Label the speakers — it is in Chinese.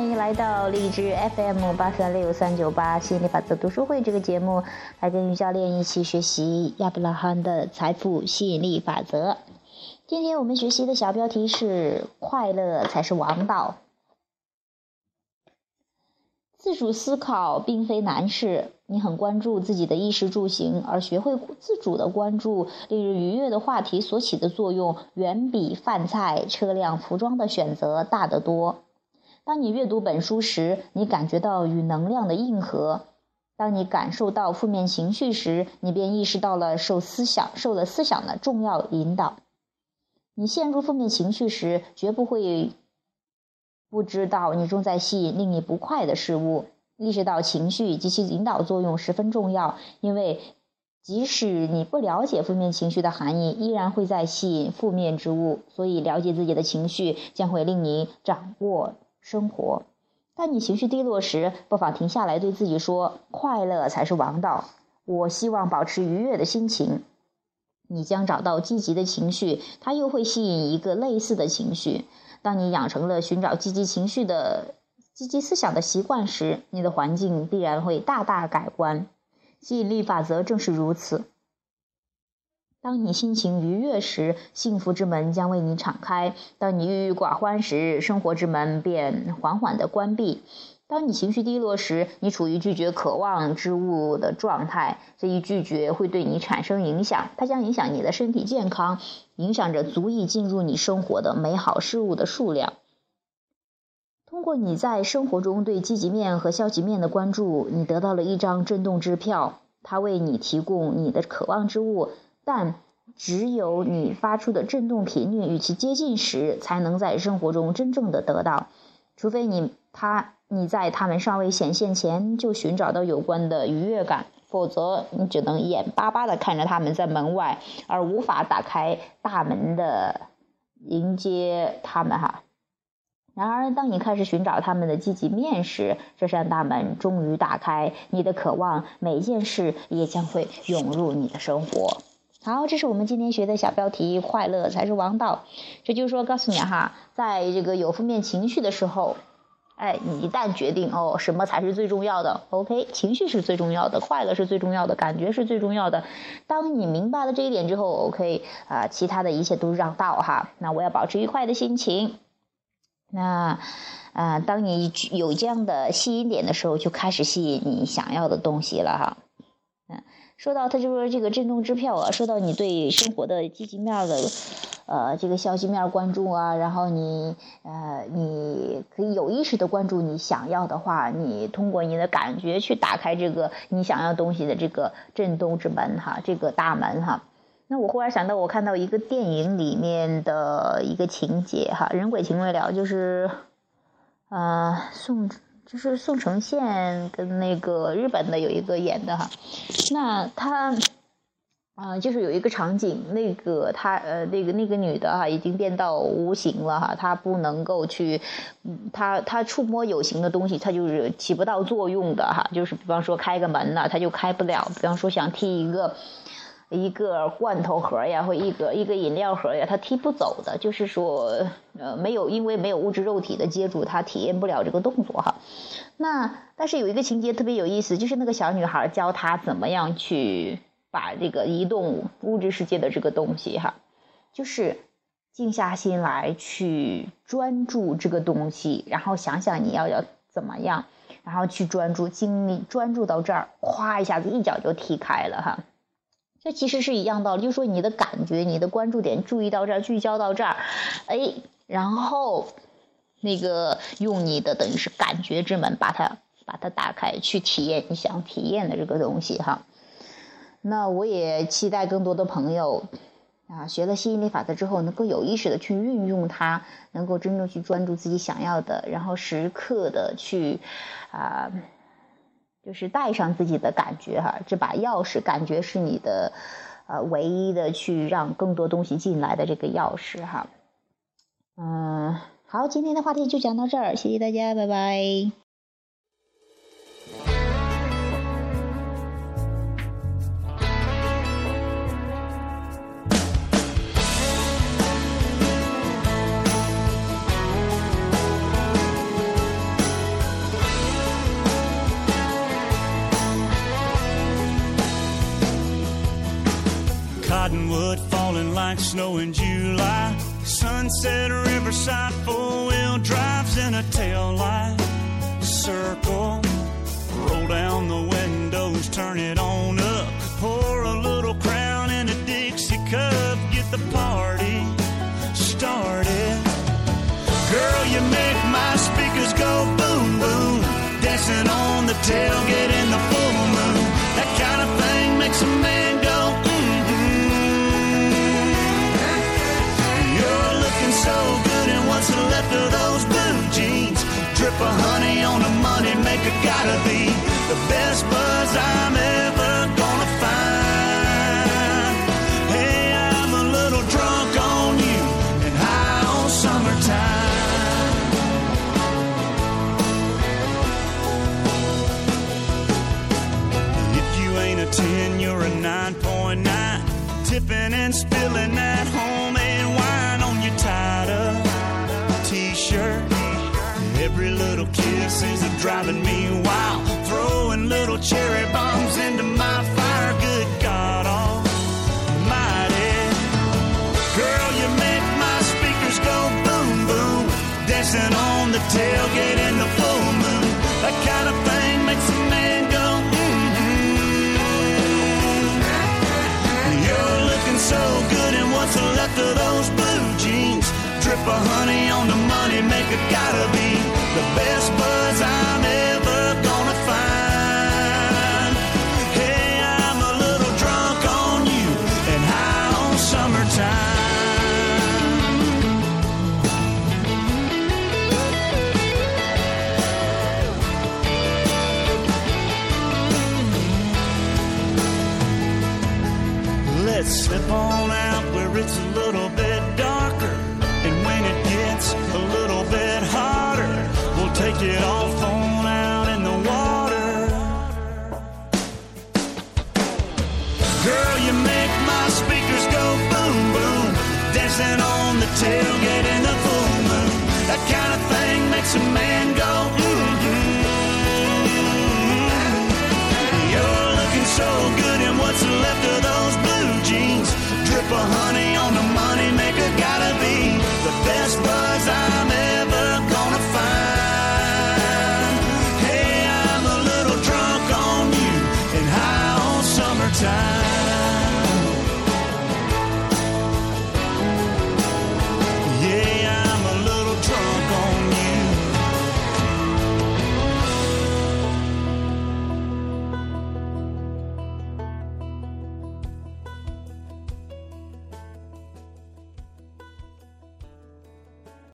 Speaker 1: 欢迎来到荔枝 FM 八三六三九八吸引力法则读书会这个节目，来跟于教练一起学习亚伯拉罕的财富吸引力法则。今天我们学习的小标题是“快乐才是王道”。自主思考并非难事，你很关注自己的衣食住行，而学会自主的关注令人愉悦的话题所起的作用，远比饭菜、车辆、服装的选择大得多。当你阅读本书时，你感觉到与能量的硬核；当你感受到负面情绪时，你便意识到了受思想受了思想的重要引导。你陷入负面情绪时，绝不会。不知道你正在吸引令你不快的事物，意识到情绪及其引导作用十分重要，因为即使你不了解负面情绪的含义，依然会在吸引负面之物。所以，了解自己的情绪将会令你掌握生活。当你情绪低落时，不妨停下来对自己说：“快乐才是王道。”我希望保持愉悦的心情。你将找到积极的情绪，它又会吸引一个类似的情绪。当你养成了寻找积极情绪的积极思想的习惯时，你的环境必然会大大改观。吸引力法则正是如此。当你心情愉悦时，幸福之门将为你敞开；当你郁郁寡欢时，生活之门便缓缓地关闭。当你情绪低落时，你处于拒绝渴望之物的状态。这一拒绝会对你产生影响，它将影响你的身体健康，影响着足以进入你生活的美好事物的数量。通过你在生活中对积极面和消极面的关注，你得到了一张震动支票，它为你提供你的渴望之物。但只有你发出的震动频率与其接近时，才能在生活中真正的得到。除非你他。你在他们尚未显现前就寻找到有关的愉悦感，否则你只能眼巴巴地看着他们在门外，而无法打开大门的迎接他们哈。然而，当你开始寻找他们的积极面时，这扇大门终于打开，你的渴望每件事也将会涌入你的生活。好，这是我们今天学的小标题：快乐才是王道。这就是说，告诉你哈，在这个有负面情绪的时候。哎，你一旦决定哦，什么才是最重要的？OK，情绪是最重要的，快乐是最重要的，感觉是最重要的。当你明白了这一点之后，OK，啊，其他的一切都让道哈。那我要保持愉快的心情。那，啊，当你有这样的吸引点的时候，就开始吸引你想要的东西了哈。嗯，说到他就说这个震动支票啊，说到你对生活的积极面的。呃，这个消息面关注啊，然后你呃，你可以有意识的关注你想要的话，你通过你的感觉去打开这个你想要东西的这个震动之门哈，这个大门哈。那我忽然想到，我看到一个电影里面的一个情节哈，人鬼情未了，就是呃宋就是宋承宪跟那个日本的有一个演的哈，那他。啊，就是有一个场景，那个他呃，那个那个女的哈，已经变到无形了哈，她不能够去，她她触摸有形的东西，她就是起不到作用的哈。就是比方说开个门呢，她就开不了；比方说想踢一个一个罐头盒呀，或一个一个饮料盒呀，她踢不走的。就是说，呃，没有因为没有物质肉体的接触，她体验不了这个动作哈。那但是有一个情节特别有意思，就是那个小女孩教她怎么样去。把这个移动物质世界的这个东西哈，就是静下心来去专注这个东西，然后想想你要要怎么样，然后去专注精力专注到这儿，咵一下子一脚就踢开了哈。这其实是一样道理，就是说你的感觉、你的关注点注意到这儿，聚焦到这儿，哎，然后那个用你的等于是感觉之门把它把它打开，去体验你想体验的这个东西哈。那我也期待更多的朋友，啊，学了吸引力法则之后，能够有意识的去运用它，能够真正去专注自己想要的，然后时刻的去，啊，就是带上自己的感觉哈，这把钥匙，感觉是你的，呃，唯一的去让更多东西进来的这个钥匙哈。嗯，好，今天的话题就讲到这儿，谢谢大家，拜拜。
Speaker 2: Cottonwood falling like snow in July. Sunset Riverside, four wheel drives in a tail light. Circle, roll down the windows, turn it on up. Pour a little crown in a Dixie cup, get the party started. Girl, you make my speakers go boom boom, dancing on the tailgate in the full moon. That kind of thing makes a man Tipping and spilling that homemade wine on your tied up t shirt. Every little kiss is driving me wild. Throwing little cherry bombs into my fire. Good God Almighty. Girl, you make my speakers go boom boom. Dancing on the tailgate in the full moon. That what's left of those blue jeans. Drip of honey on the money maker, gotta be the best buzz I'm it off on out in the water. Girl, you make my speakers go boom boom. Dancing on the tailgate